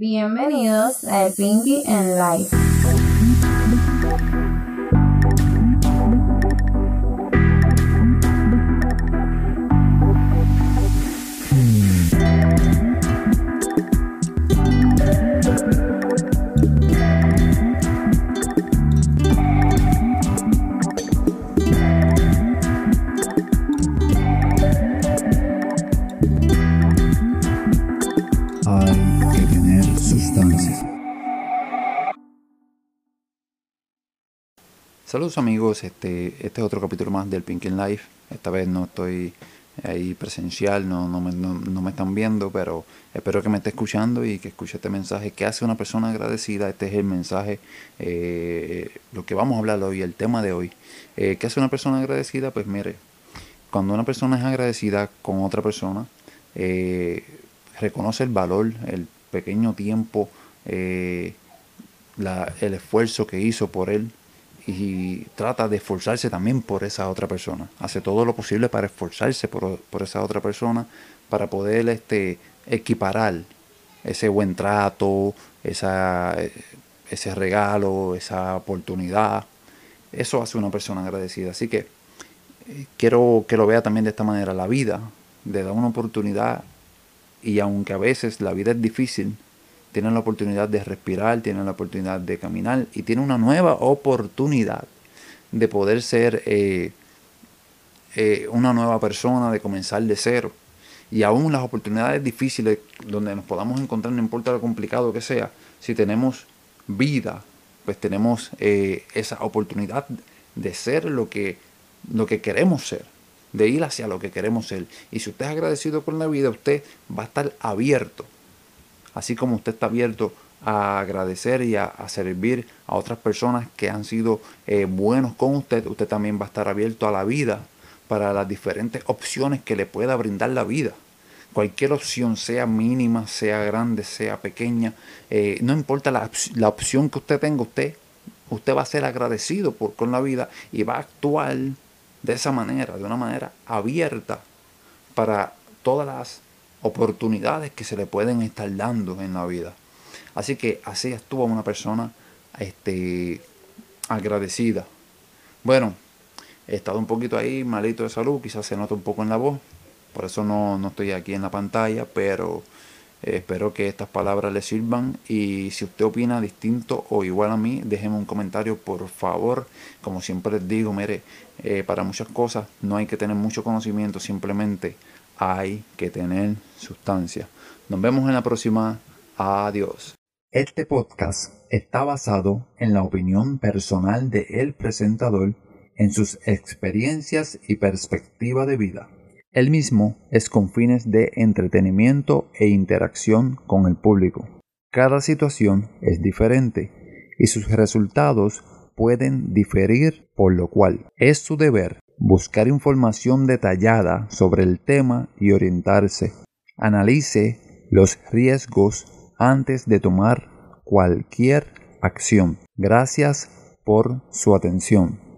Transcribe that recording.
Bienvenidos a Pinky and Life. Sustancia. Saludos amigos, este, este es otro capítulo más del Pink in Life. Esta vez no estoy ahí presencial, no, no, me, no me están viendo, pero espero que me esté escuchando y que escuche este mensaje. ¿Qué hace una persona agradecida? Este es el mensaje, eh, lo que vamos a hablar hoy, el tema de hoy. Eh, ¿Qué hace una persona agradecida? Pues mire, cuando una persona es agradecida con otra persona, eh, reconoce el valor, el pequeño tiempo, eh, el esfuerzo que hizo por él y trata de esforzarse también por esa otra persona. Hace todo lo posible para esforzarse por, por esa otra persona, para poder este, equiparar ese buen trato, esa, ese regalo, esa oportunidad. Eso hace una persona agradecida. Así que eh, quiero que lo vea también de esta manera. La vida le da una oportunidad y aunque a veces la vida es difícil, tienen la oportunidad de respirar, tienen la oportunidad de caminar y tienen una nueva oportunidad de poder ser eh, eh, una nueva persona, de comenzar de cero. Y aún las oportunidades difíciles donde nos podamos encontrar, no importa lo complicado que sea, si tenemos vida, pues tenemos eh, esa oportunidad de ser lo que, lo que queremos ser, de ir hacia lo que queremos ser. Y si usted es agradecido con la vida, usted va a estar abierto así como usted está abierto a agradecer y a, servir a otras personas que han sido eh, buenos con usted, usted también va a estar abierto a la vida para las diferentes opciones que le pueda brindar la vida. Cualquier opción, sea mínima, sea grande, sea pequeña, eh, no importa la, la opción que usted tenga, usted, usted va a ser agradecido por, con la vida y va a actuar de esa manera, de una manera abierta para todas las oportunidades que se le pueden estar dando en la vida. Así que así actúa una persona este, agradecida. Bueno, he estado un poquito ahí malito de salud, quizás se nota un poco en la voz, por eso no, no estoy aquí en la pantalla, pero eh, espero que estas palabras le sirvan y si usted opina distinto o igual a mí, déjeme un comentario por favor. Como siempre les digo, mire, eh, para muchas cosas no hay que tener mucho conocimiento, simplemente hay que tener sustancia. Nos vemos en la próxima. Adiós. Este podcast está basado en la opinión personal de presentador en sus experiencias y perspectiva de vida. El mismo es con fines de entretenimiento e interacción con el público. Cada situación es diferente y sus resultados pueden diferir, por lo cual es su deber buscar información detallada sobre el tema y orientarse. Analice los riesgos antes de tomar cualquier acción. Gracias por su atención.